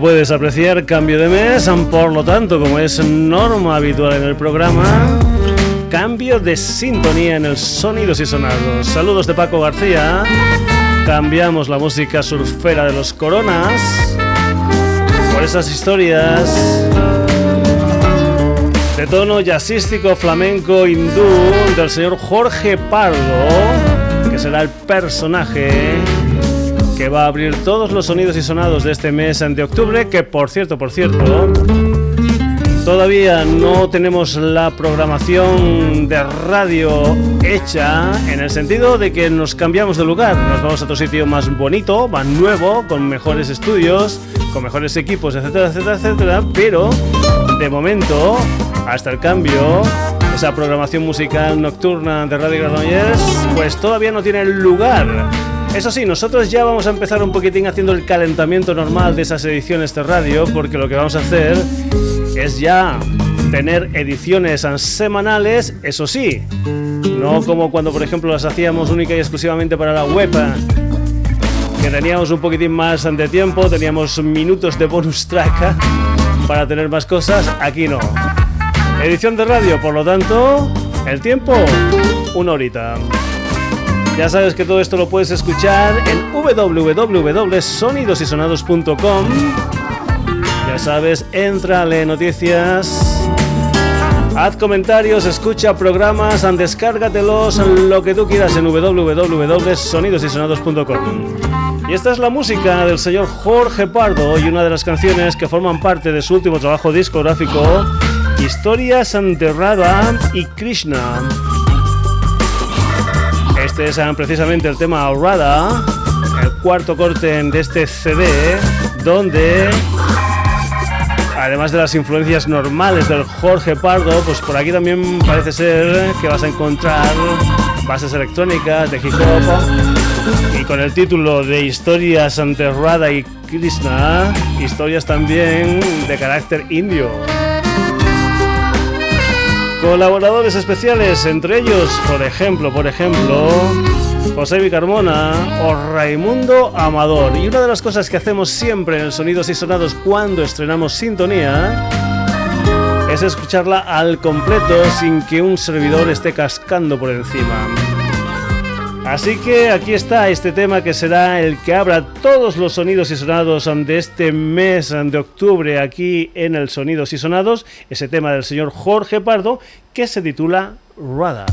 Puedes apreciar, cambio de mes, por lo tanto, como es norma habitual en el programa, cambio de sintonía en el Sonidos y Sonados. Saludos de Paco García. Cambiamos la música surfera de los coronas por esas historias de tono jazzístico, flamenco, hindú del señor Jorge Pardo, que será el personaje que va a abrir todos los sonidos y sonados de este mes de octubre, que por cierto, por cierto, todavía no tenemos la programación de radio hecha en el sentido de que nos cambiamos de lugar, nos vamos a otro sitio más bonito, más nuevo, con mejores estudios, con mejores equipos, etcétera, etcétera, etcétera, pero de momento, hasta el cambio, esa programación musical nocturna de Radio Granollers, pues todavía no tiene lugar eso sí, nosotros ya vamos a empezar un poquitín haciendo el calentamiento normal de esas ediciones de radio, porque lo que vamos a hacer es ya tener ediciones semanales, eso sí, no como cuando por ejemplo las hacíamos única y exclusivamente para la web, que teníamos un poquitín más de tiempo, teníamos minutos de bonus track para tener más cosas, aquí no. Edición de radio, por lo tanto, el tiempo, una horita. Ya sabes que todo esto lo puedes escuchar en www.sonidosysonados.com. Ya sabes, entra, lee noticias, haz comentarios, escucha programas, descárgatelos, lo que tú quieras en www.sonidosysonados.com. Y esta es la música del señor Jorge Pardo y una de las canciones que forman parte de su último trabajo discográfico, Historias ante Radha y Krishna. Este es ah, precisamente el tema Aurada, el cuarto corte de este CD, donde además de las influencias normales del Jorge Pardo, pues por aquí también parece ser que vas a encontrar bases electrónicas de hip hop y con el título de Historias ante Radha y Krishna, historias también de carácter indio. Colaboradores especiales, entre ellos, por ejemplo, por ejemplo, José Vicarmona o Raimundo Amador. Y una de las cosas que hacemos siempre en Sonidos y Sonados cuando estrenamos Sintonía es escucharla al completo sin que un servidor esté cascando por encima. Así que aquí está este tema que será el que abra todos los sonidos y sonados de este mes de octubre aquí en el Sonidos y Sonados, ese tema del señor Jorge Pardo que se titula Rada.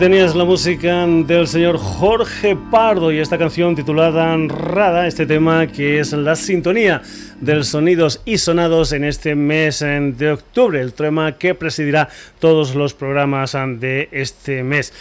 Tenías la música del señor Jorge Pardo y esta canción titulada Rada, este tema que es la sintonía del sonidos y sonados en este mes de octubre, el tema que presidirá todos los programas de este mes.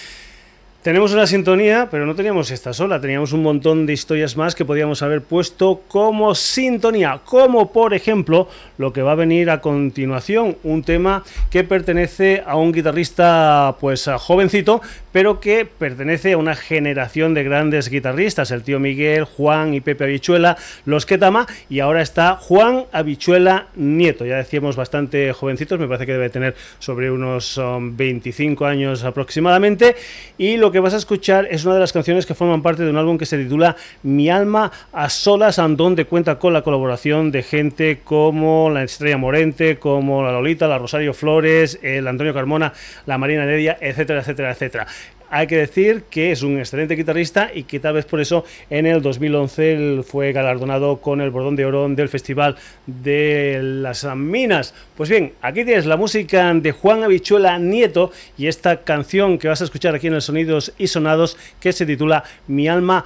Tenemos una sintonía, pero no teníamos esta sola, teníamos un montón de historias más que podíamos haber puesto como sintonía, como por ejemplo lo que va a venir a continuación, un tema que pertenece a un guitarrista pues jovencito, pero que pertenece a una generación de grandes guitarristas, el tío Miguel, Juan y Pepe Habichuela, los que tama, y ahora está Juan Habichuela Nieto, ya decíamos bastante jovencitos, me parece que debe tener sobre unos 25 um, años aproximadamente, y lo que vas a escuchar es una de las canciones que forman parte de un álbum que se titula Mi alma a solas, donde cuenta con la colaboración de gente como la Estrella Morente, como la Lolita, la Rosario Flores, el Antonio Carmona, la Marina Heredia, etcétera, etcétera, etcétera. Hay que decir que es un excelente guitarrista y que tal vez por eso en el 2011 él fue galardonado con el Bordón de Oro del Festival de las Minas. Pues bien, aquí tienes la música de Juan Habichuela Nieto y esta canción que vas a escuchar aquí en el Sonidos y Sonados que se titula Mi alma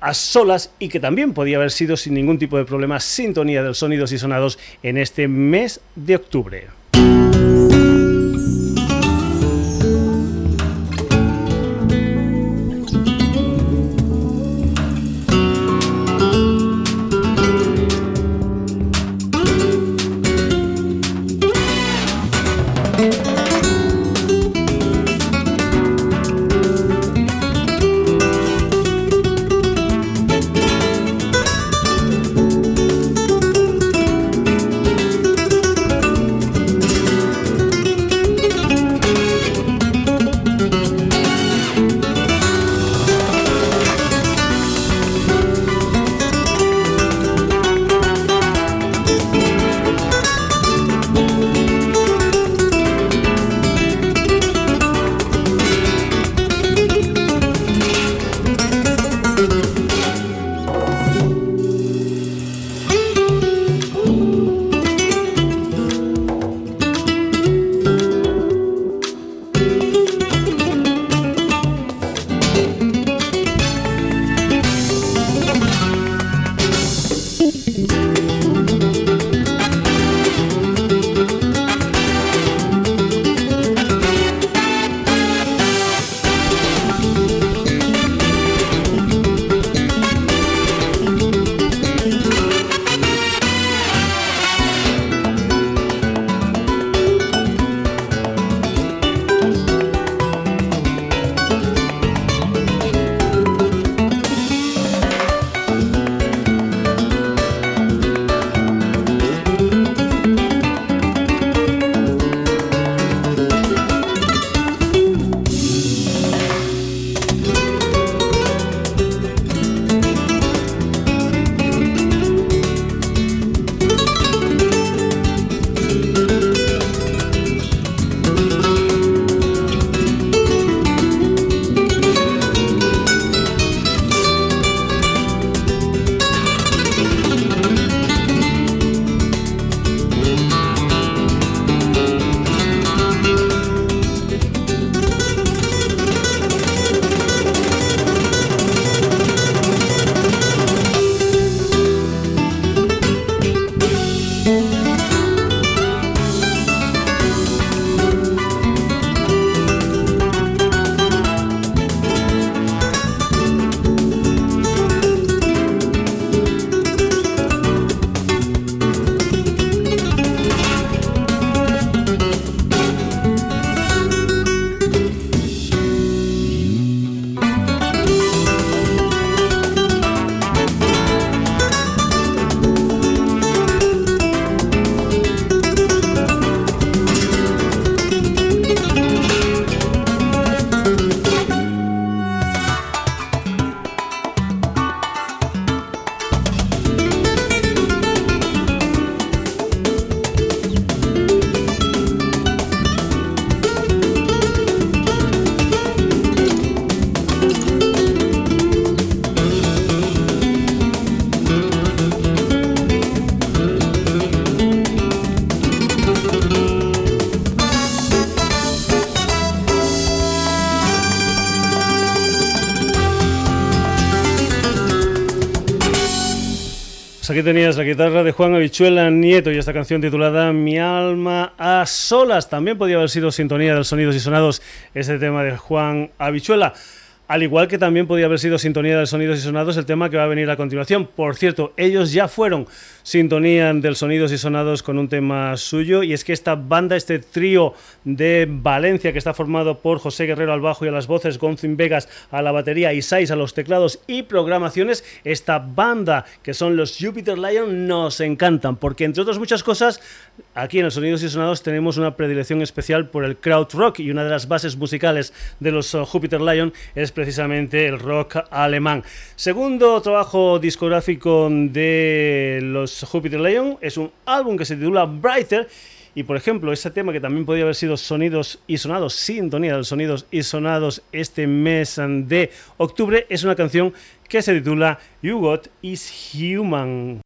a solas y que también podía haber sido sin ningún tipo de problema sintonía de sonidos y sonados en este mes de octubre. Tenías la guitarra de Juan Habichuela Nieto y esta canción titulada Mi alma a solas. También podía haber sido sintonía de los sonidos y sonados ese tema de Juan Habichuela. Al igual que también podía haber sido sintonía de sonidos y sonados el tema que va a venir a continuación. Por cierto, ellos ya fueron sintonía del sonidos y sonados con un tema suyo y es que esta banda, este trío de Valencia que está formado por José Guerrero al bajo y a las voces, Gonzin Vegas a la batería y Sais a los teclados y programaciones, esta banda que son los Jupiter Lion nos encantan porque entre otras muchas cosas aquí en los sonidos y sonados tenemos una predilección especial por el crowd rock y una de las bases musicales de los uh, Jupiter Lion es precisamente el rock alemán. Segundo trabajo discográfico de los Jupiter Lion es un álbum que se titula Brighter. Y por ejemplo, ese tema que también podía haber sido sonidos y sonados, sintonía de sonidos y sonados este mes de octubre, es una canción que se titula You Got Is Human.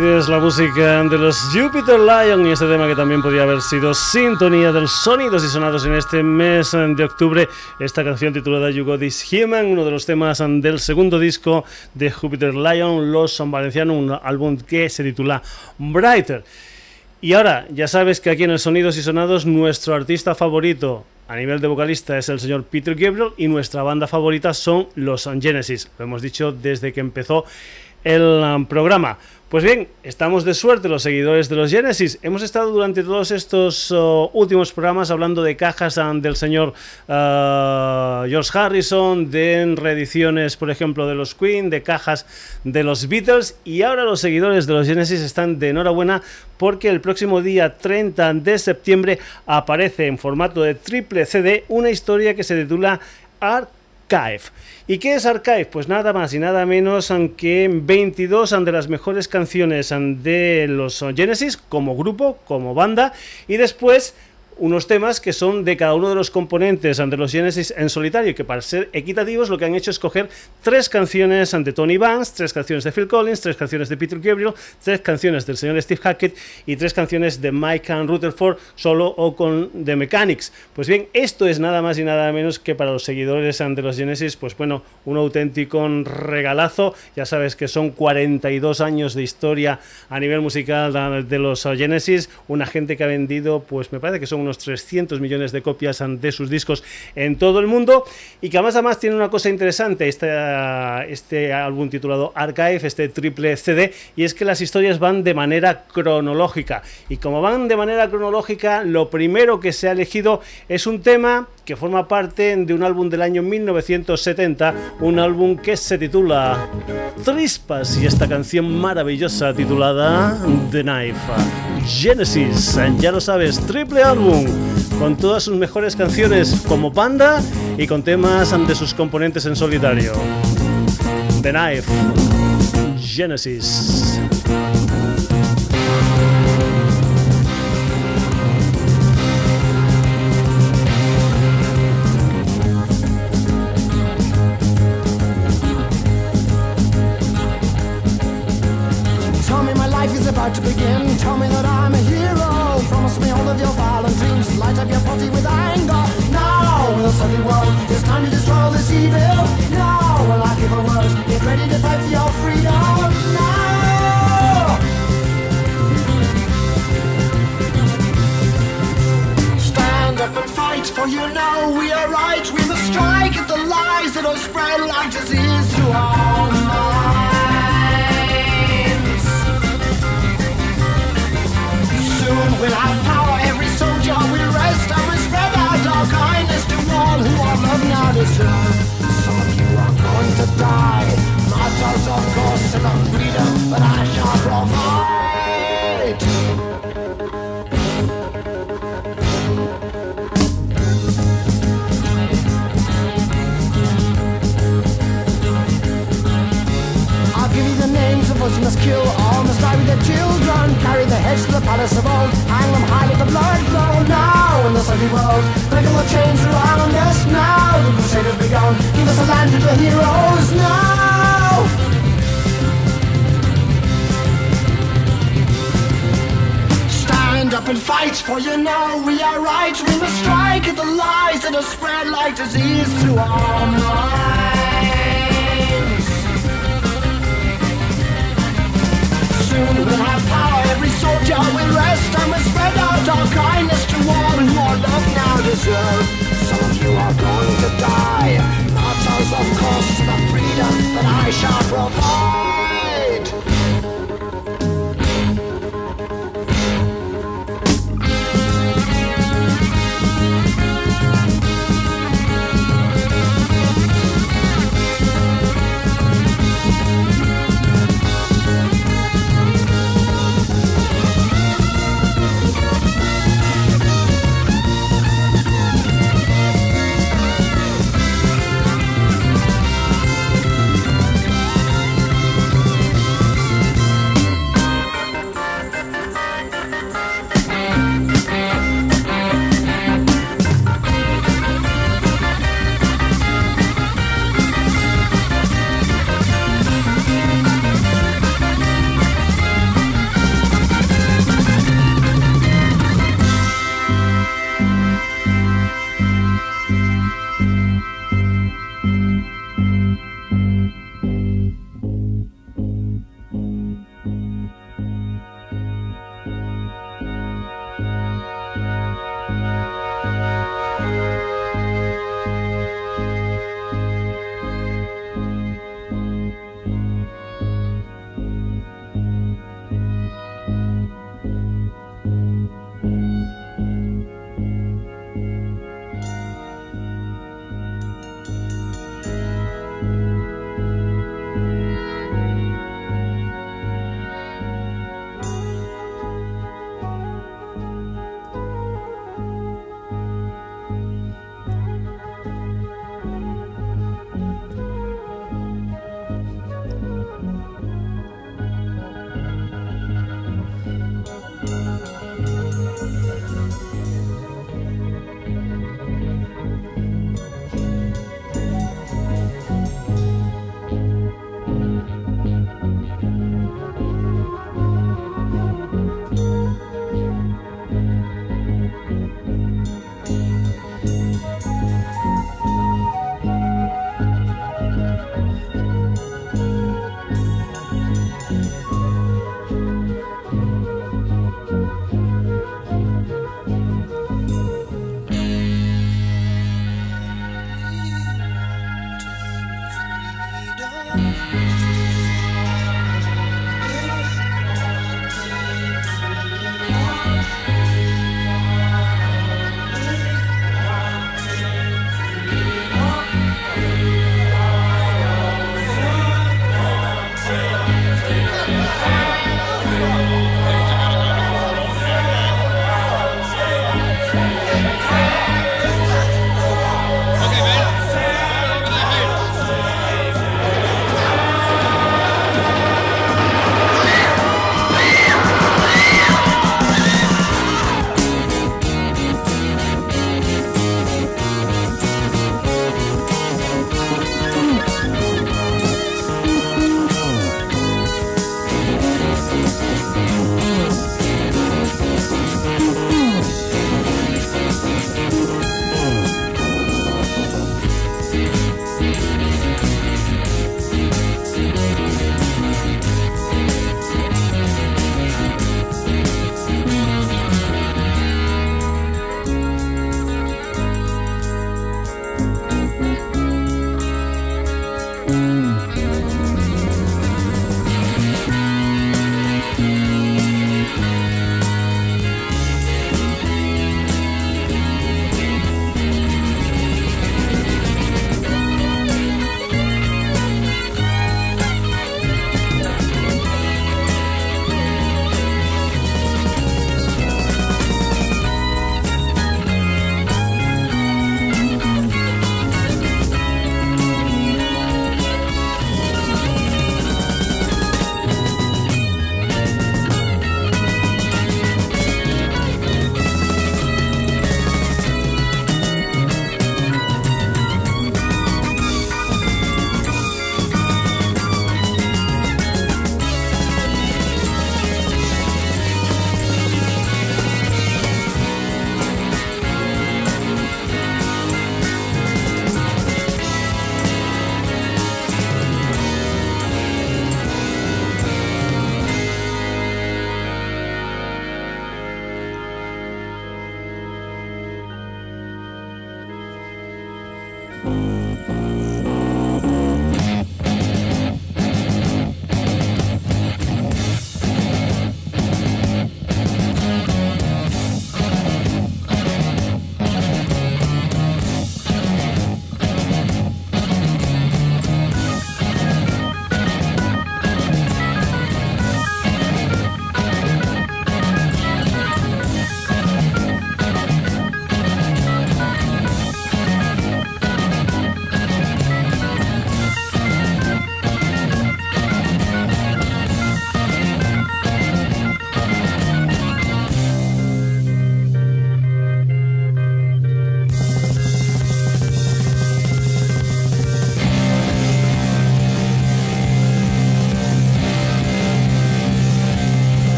Tienes la música de los Jupiter Lion y este tema que también podría haber sido sintonía de los sonidos y sonados en este mes de octubre. Esta canción titulada You Got This Human, uno de los temas del segundo disco de Jupiter Lion, Los Son Valenciano, un álbum que se titula Brighter. Y ahora, ya sabes que aquí en el Sonidos y Sonados nuestro artista favorito a nivel de vocalista es el señor Peter Gabriel y nuestra banda favorita son los Genesis. Lo hemos dicho desde que empezó el um, programa. Pues bien, estamos de suerte los seguidores de los Genesis. Hemos estado durante todos estos uh, últimos programas hablando de cajas um, del señor uh, George Harrison, de reediciones, por ejemplo, de los Queen, de cajas de los Beatles y ahora los seguidores de los Genesis están de enhorabuena porque el próximo día 30 de septiembre aparece en formato de triple CD una historia que se titula Art Archive. ¿Y qué es Archive? Pues nada más y nada menos que 22 de las mejores canciones de los Genesis como grupo, como banda, y después unos temas que son de cada uno de los componentes de los Genesis en solitario, que para ser equitativos lo que han hecho es coger tres canciones de Tony Banks, tres canciones de Phil Collins, tres canciones de Peter Gabriel, tres canciones del señor Steve Hackett y tres canciones de Mike and Rutherford solo o con The Mechanics. Pues bien, esto es nada más y nada menos que para los seguidores de los Genesis, pues bueno, un auténtico regalazo. Ya sabes que son 42 años de historia a nivel musical de los Genesis, una gente que ha vendido, pues me parece que son unos 300 millones de copias de sus discos en todo el mundo. Y que además además tiene una cosa interesante este, este álbum titulado Archive, este triple CD, y es que las historias van de manera cronológica. Y como van de manera cronológica, lo primero que se ha elegido es un tema que forma parte de un álbum del año 1970, un álbum que se titula Trispas y esta canción maravillosa titulada The Knife. Genesis, ya lo sabes, triple álbum con todas sus mejores canciones como banda y con temas de sus componentes en solitario. The Knife, Genesis. You know we are right. We must strike at the lies that are spread like disease through our minds. soon we'll have power. Every soldier will rest and we spread out our kindness to all who are love now deserve. Some of you are going to die. Martyrs, of course, to the freedom but I shall provide. Kill all, die with their children. Carry the heads to the palace of old, hang them high, let the blood flow now in the sunny world. Break all the chains around us now. The crusade has begun. Give us a land of the heroes now. Stand up and fight, for you know we are right. We must strike at the lies that are spread like disease through our minds. Soldier will rest and we'll spread out our kindness to all who our love now deserve. Some of you are going to die. Martyrs, of course, the freedom that I shall provide.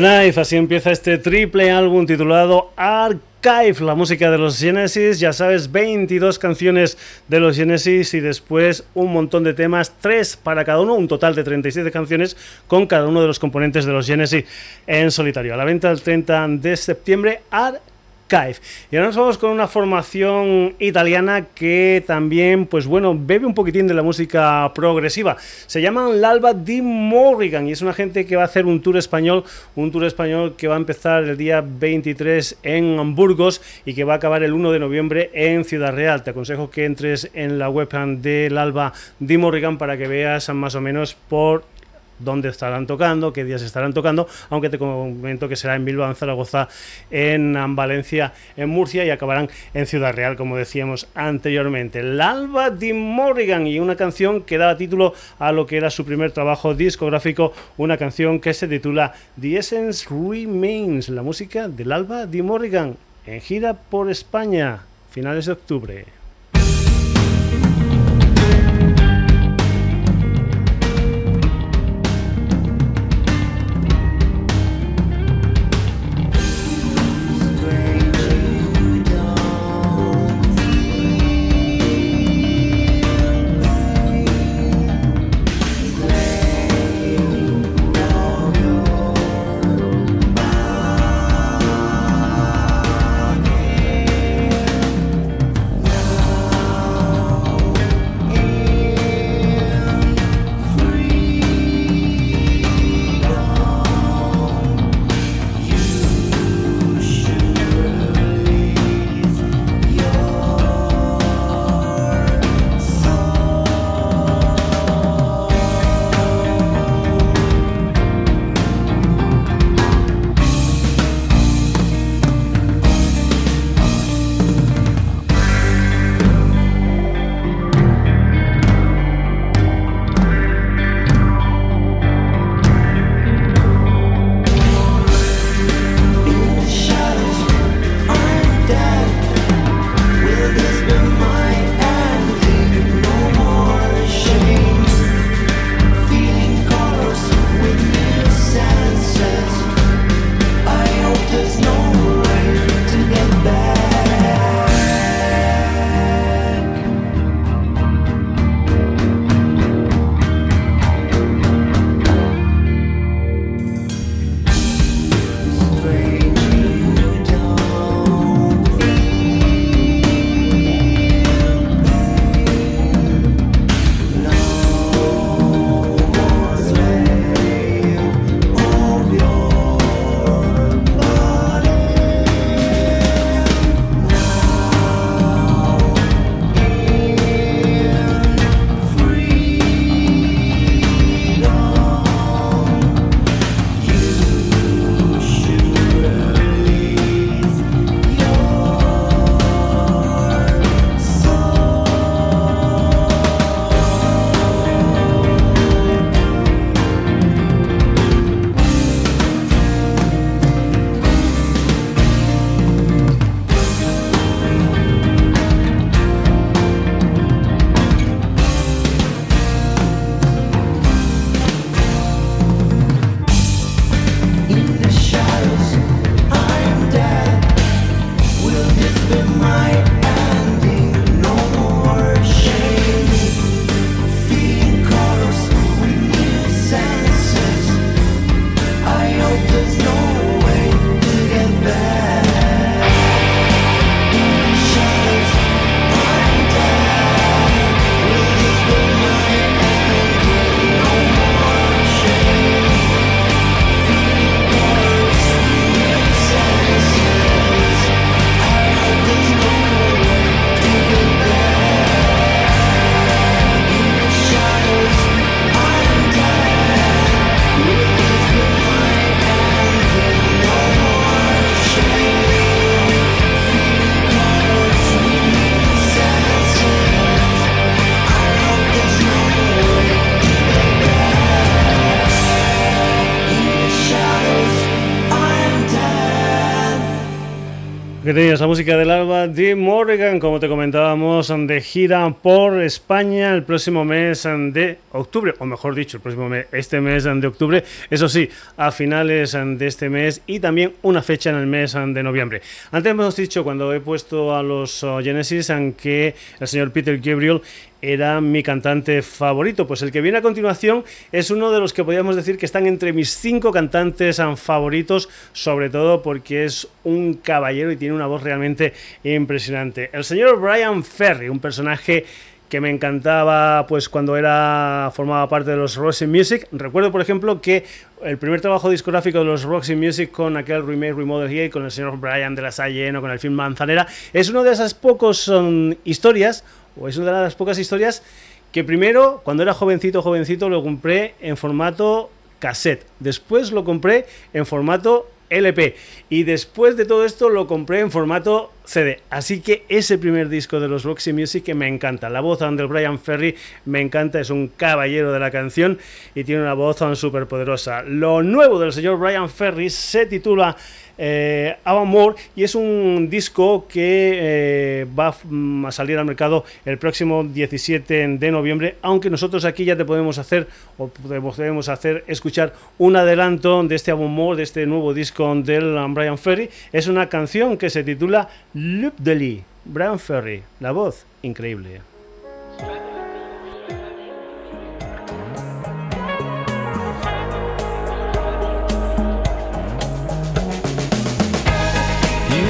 Knife, así empieza este triple álbum titulado Archive, la música de los Genesis, ya sabes, 22 canciones de los Genesis y después un montón de temas, 3 para cada uno, un total de 37 canciones con cada uno de los componentes de los Genesis en solitario. A la venta el 30 de septiembre, Archive. Y ahora nos vamos con una formación italiana que también, pues bueno, bebe un poquitín de la música progresiva. Se llaman L'Alba di Morrigan y es una gente que va a hacer un tour español, un tour español que va a empezar el día 23 en Burgos y que va a acabar el 1 de noviembre en Ciudad Real. Te aconsejo que entres en la web del Alba di Morrigan para que veas más o menos por dónde estarán tocando, qué días estarán tocando, aunque te comento que será en Bilbao, en Zaragoza, en Valencia, en Murcia y acabarán en Ciudad Real, como decíamos anteriormente. El Alba de Morrigan y una canción que daba título a lo que era su primer trabajo discográfico, una canción que se titula The Essence Remains, la música del Alba de Morrigan, en gira por España, finales de octubre. Que tenías la música del alba de Morgan, como te comentábamos, de gira por España el próximo mes de octubre, o mejor dicho, el próximo mes, este mes de octubre, eso sí, a finales de este mes y también una fecha en el mes de noviembre. Antes hemos dicho, cuando he puesto a los oh, Genesis, que el señor Peter Gabriel era mi cantante favorito. Pues el que viene a continuación es uno de los que podríamos decir que están entre mis cinco cantantes favoritos, sobre todo porque es un caballero y tiene una voz realmente impresionante. El señor Brian Ferry, un personaje que me encantaba pues cuando era formaba parte de los Roxy Music. Recuerdo, por ejemplo, que el primer trabajo discográfico de los Roxy Music con aquel remake Remodel Here con el señor Brian de la Salle o con el film Manzanera es una de esas pocas historias o es una de las pocas historias que primero, cuando era jovencito, jovencito, lo compré en formato cassette. Después lo compré en formato LP. Y después de todo esto lo compré en formato CD. Así que ese primer disco de los Roxy Music que me encanta. La voz de Brian Ferry me encanta, es un caballero de la canción y tiene una voz súper poderosa. Lo nuevo del señor Brian Ferry se titula eh, More y es un disco que eh, va a salir al mercado el próximo 17 de noviembre, aunque nosotros aquí ya te podemos hacer o podemos hacer escuchar un adelanto de este More, de este nuevo disco del Brian Ferry. Es una canción que se titula Loop de Lee. Brian Ferry, la voz increíble.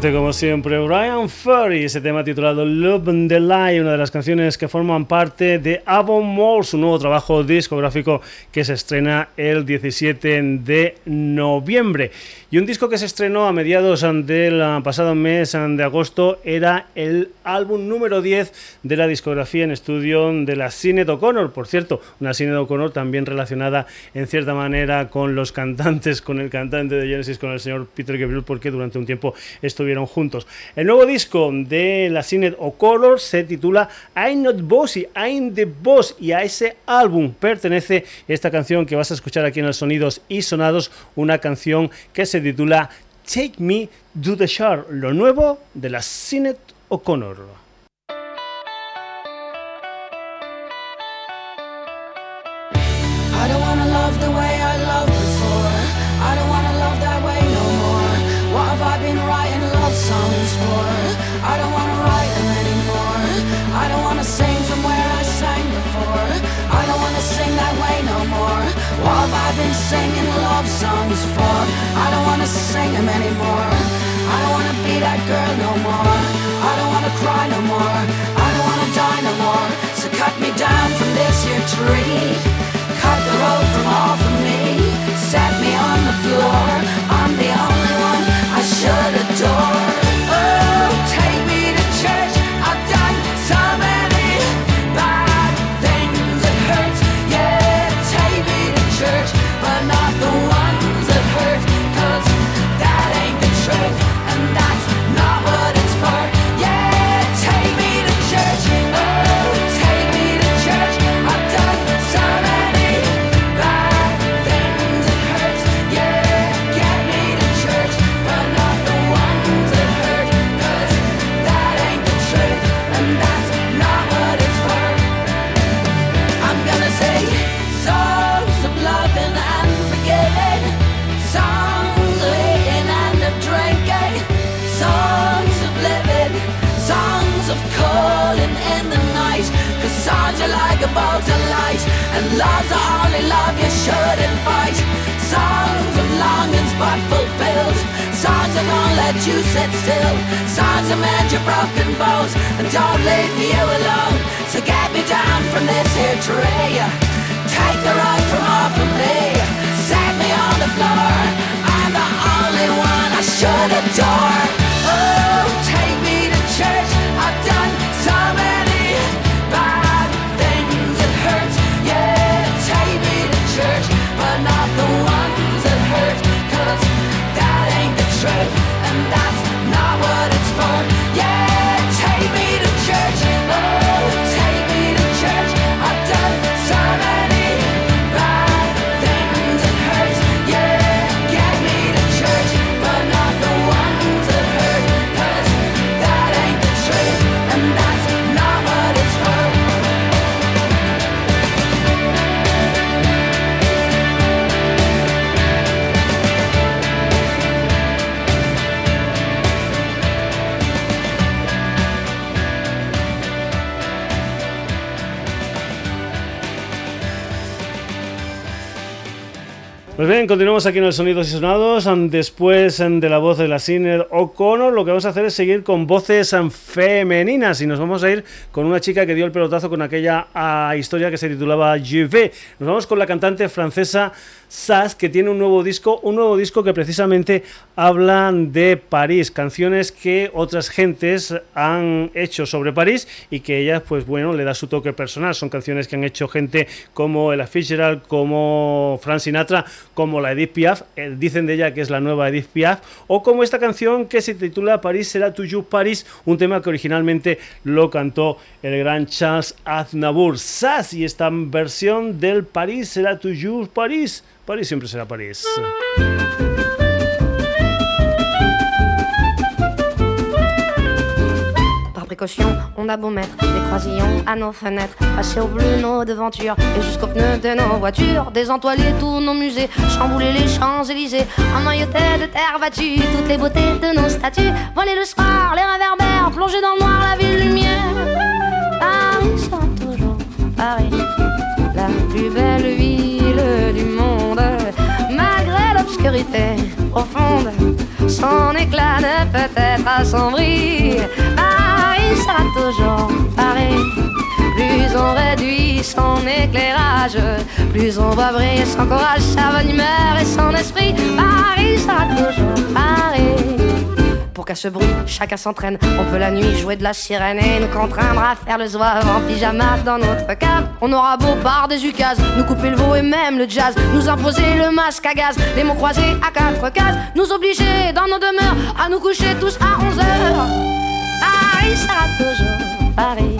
Como siempre, Brian Ferry, ese tema titulado Love and the Light, una de las canciones que forman parte de Avon More, su nuevo trabajo discográfico que se estrena el 17 de noviembre. Y un disco que se estrenó a mediados del pasado mes de agosto era el álbum número 10 de la discografía en estudio de la Sinead O'Connor. Por cierto, una Sinead O'Connor también relacionada en cierta manera con los cantantes, con el cantante de Genesis, con el señor Peter Gabriel, porque durante un tiempo estuvieron juntos. El nuevo disco de la Sinead O'Connor se titula I'm Not Bossy, I'm the Boss y a ese álbum pertenece esta canción que vas a escuchar aquí en los Sonidos y Sonados, una canción que se titula Take Me to the Shore, lo nuevo de la Sinead O'Connor. Singing love songs for. I don't wanna sing them anymore. I don't wanna be that girl no more. I don't wanna cry no more. I don't wanna die no more. So cut me down from this here tree. And love's the only love you shouldn't fight. Songs of longings but fulfilled. Songs that won't let you sit still. Songs that mend your broken bones and don't leave you alone. So get me down from this here tree. Take the rug from off of me. Set me on the floor. I'm the only one I should adore. Pues bien, continuamos aquí en el Sonidos y Sonados. Después de la voz de la Sinner O'Connor, lo que vamos a hacer es seguir con voces femeninas y nos vamos a ir con una chica que dio el pelotazo con aquella historia que se titulaba Je Nos vamos con la cantante francesa Sass, que tiene un nuevo disco, un nuevo disco que precisamente habla de París, canciones que otras gentes han hecho sobre París y que ella, pues bueno, le da su toque personal. Son canciones que han hecho gente como Ella Fitzgerald, como Frank Sinatra, como la Edith Piaf, eh, dicen de ella que es la nueva Edith Piaf, o como esta canción que se titula París será toujours París, un tema que originalmente lo cantó el gran Charles Aznavour. Sass y esta versión del París será toujours París. París siempre será París. On a beau mettre des croisillons à nos fenêtres, passer au bleu nos devantures et jusqu'aux pneus de nos voitures, désentoiler tous nos musées, chambouler les Champs-Élysées, emmailloter de terre battue toutes les beautés de nos statues, voler le soir, les réverbères, plonger dans le noir la ville lumière. Paris sera toujours Paris, la plus belle ville du monde. Malgré l'obscurité, son éclat ne peut être assombri. Paris sera toujours Paris. Plus on réduit son éclairage, plus on va briller son courage, sa bonne humeur et son esprit. Paris sera toujours Paris qu'à ce bruit, chacun s'entraîne. On peut la nuit jouer de la sirène et nous contraindre à faire le zouave en pyjama dans notre cave. On aura beau par des ukases, nous couper le veau et même le jazz, nous imposer le masque à gaz, les mots croisés à quatre cases, nous obliger dans nos demeures à nous coucher tous à 11 heures. Paris sera toujours Paris,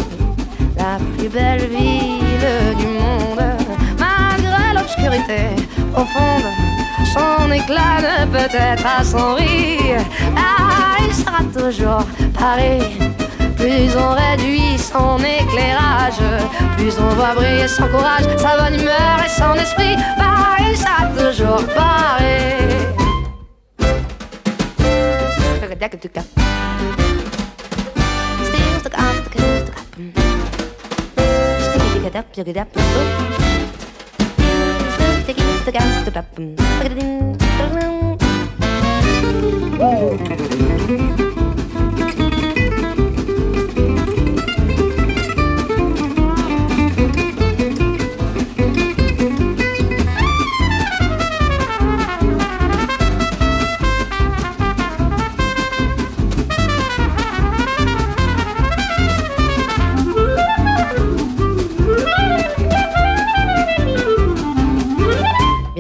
la plus belle ville du monde, malgré l'obscurité profonde son éclat ne peut être assombri. Ah, il sera toujours Paris. Plus on réduit son éclairage, plus on voit briller son courage, sa bonne humeur et son esprit. Paris sera toujours Paris. The gas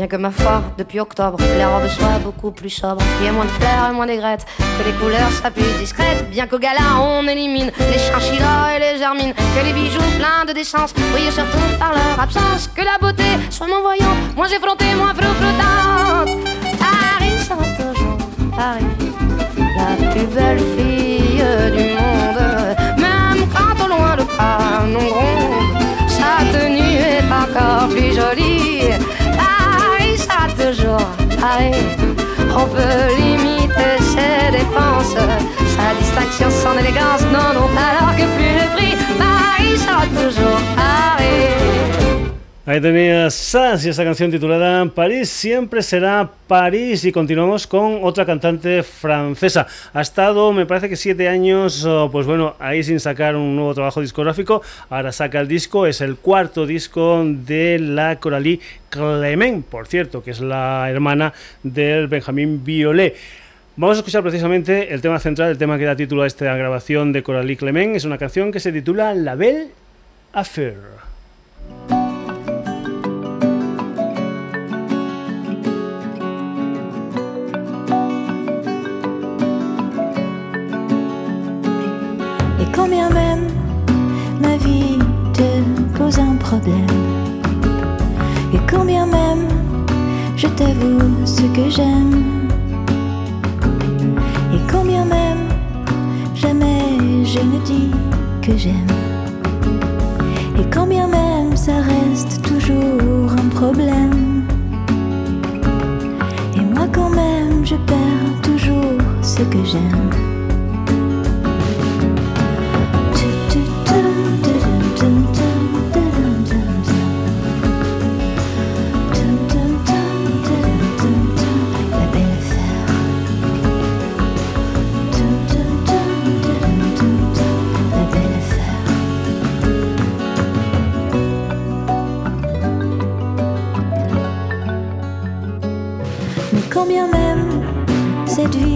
and que ma foi, depuis octobre, les robes soient beaucoup plus sobres. Qu'il y ait moins de fleurs et moins d'aigrettes, que les couleurs soient plus discrètes. Bien qu'au gala, on élimine les chinchillas et les germines. Que les bijoux pleins de décence brillent surtout par leur absence. Que la beauté soit moins voyante, moins effrontée, moins flottante. Paris sera toujours Paris, la plus belle fille du monde. Même quand au loin le canon gronde, sa tenue est encore plus jolie On peut limiter ses dépenses, sa distinction, son élégance. Non, non, alors que plus le prix, Ahí tenía Sass y esa canción titulada París siempre será París y continuamos con otra cantante francesa. Ha estado, me parece que siete años, pues bueno, ahí sin sacar un nuevo trabajo discográfico. Ahora saca el disco, es el cuarto disco de la Coralie Clement, por cierto, que es la hermana del Benjamín Violet. Vamos a escuchar precisamente el tema central, el tema que da título a esta grabación de Coralie Clement. Es una canción que se titula La Belle Affaire. Combien même ma vie te pose un problème. Et combien même je t'avoue ce que j'aime. Et combien même jamais je ne dis que j'aime. Et combien même ça reste toujours un problème. Et moi quand même je perds toujours ce que j'aime. bien même cette vie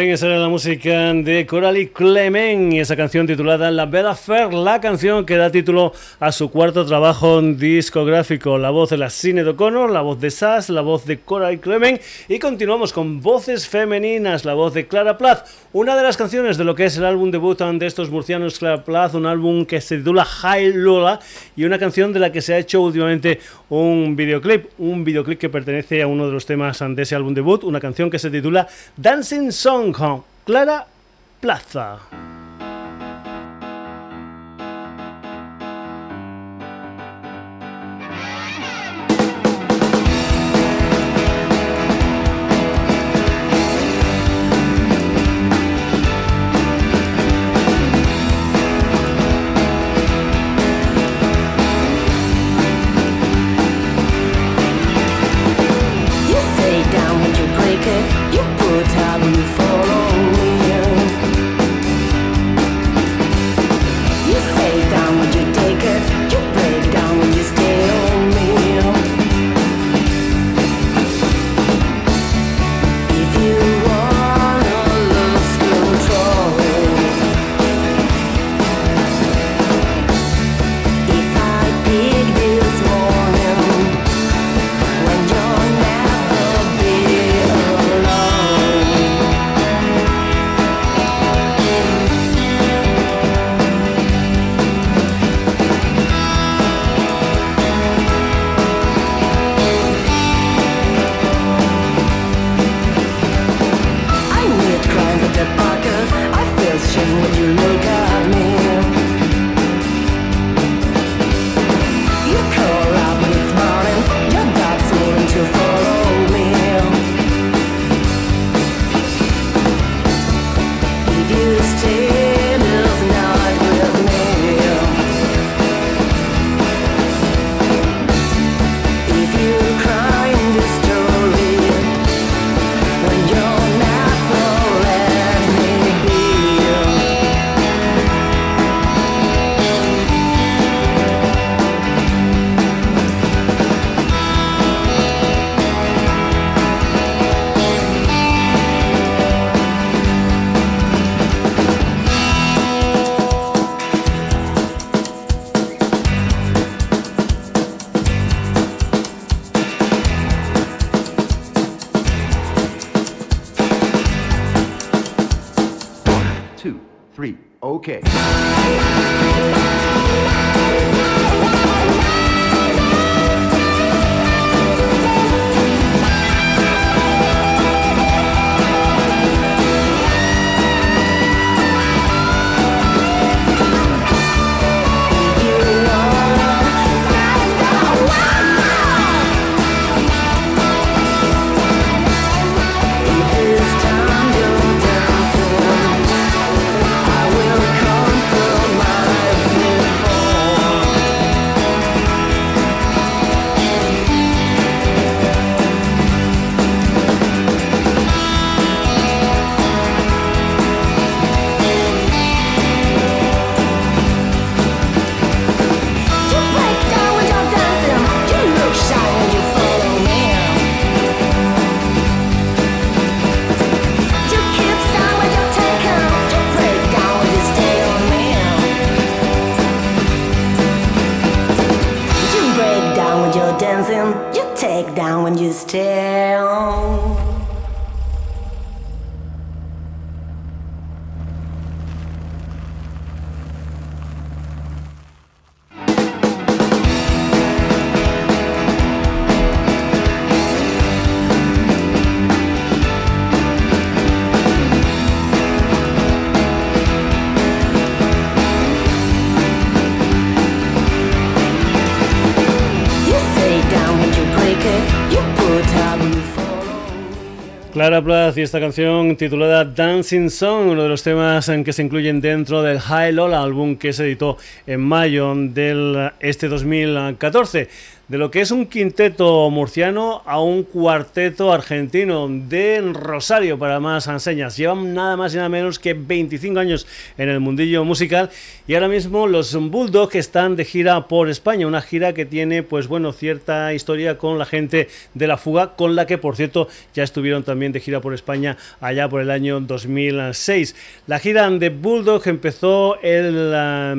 Pues bien, esa era la música de Coralie Clement y esa canción titulada La Bella Fair, la canción que da título a su cuarto trabajo discográfico. La voz de la Cine O'Connor, la voz de Sass, la voz de Coralie Clement y continuamos con voces femeninas, la voz de Clara Plath, una de las canciones de lo que es el álbum debut de estos murcianos Clara Plath, un álbum que se titula High Lola y una canción de la que se ha hecho últimamente un videoclip, un videoclip que pertenece a uno de los temas de ese álbum debut, una canción que se titula Dancing Song Clara Plaza. Clara Y esta canción titulada Dancing Song, uno de los temas en que se incluyen dentro del High Lola álbum que se editó en mayo del este 2014. De lo que es un quinteto murciano a un cuarteto argentino de Rosario para más enseñas. Llevan nada más y nada menos que 25 años en el mundillo musical y ahora mismo los Bulldogs están de gira por España, una gira que tiene pues bueno cierta historia con la gente de la fuga con la que por cierto ya estuvieron también de gira por España allá por el año 2006. La gira de Bulldog empezó el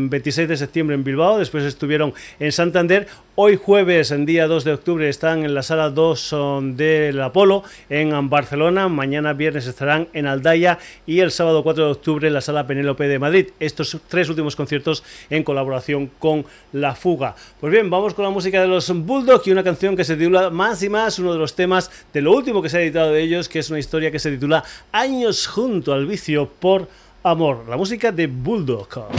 26 de septiembre en Bilbao, después estuvieron en Santander, Hoy jueves, en día 2 de octubre, están en la sala 2 del Apolo en Barcelona. Mañana viernes estarán en Aldaya y el sábado 4 de octubre en la sala Penélope de Madrid. Estos tres últimos conciertos en colaboración con La Fuga. Pues bien, vamos con la música de los Bulldogs y una canción que se titula Más y Más, uno de los temas de lo último que se ha editado de ellos, que es una historia que se titula Años junto al vicio por amor. La música de Bulldog.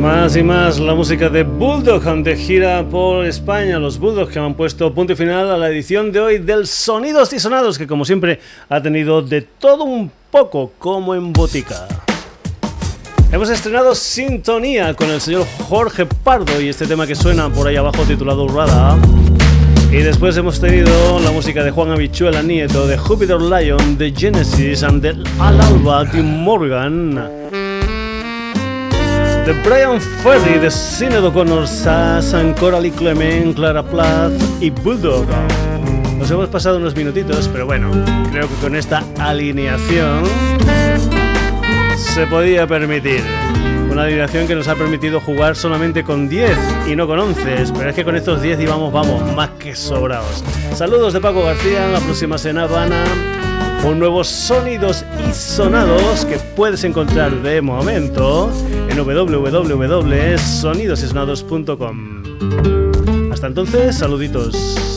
Más y más la música de Bulldog de gira por España. Los Bulldogs que han puesto punto final a la edición de hoy del Sonidos y Sonados, que como siempre ha tenido de todo un poco como en botica. Hemos estrenado Sintonía con el señor Jorge Pardo y este tema que suena por ahí abajo titulado Urrada. Y después hemos tenido la música de Juan Habichuela Nieto, de Jupiter Lion, de Genesis and de Al Alba, Tim Morgan. De Brian Ferry, de Sinead O'Connor, Sass, Coralie Clement, Clara Plath y Bulldog. Nos hemos pasado unos minutitos, pero bueno, creo que con esta alineación se podía permitir. Una alineación que nos ha permitido jugar solamente con 10 y no con 11. Pero es que con estos 10 íbamos, vamos, más que sobrados. Saludos de Paco García. La próxima semana con nuevos sonidos y sonados que puedes encontrar de momento en www.sonidosysonados.com. Hasta entonces, saluditos.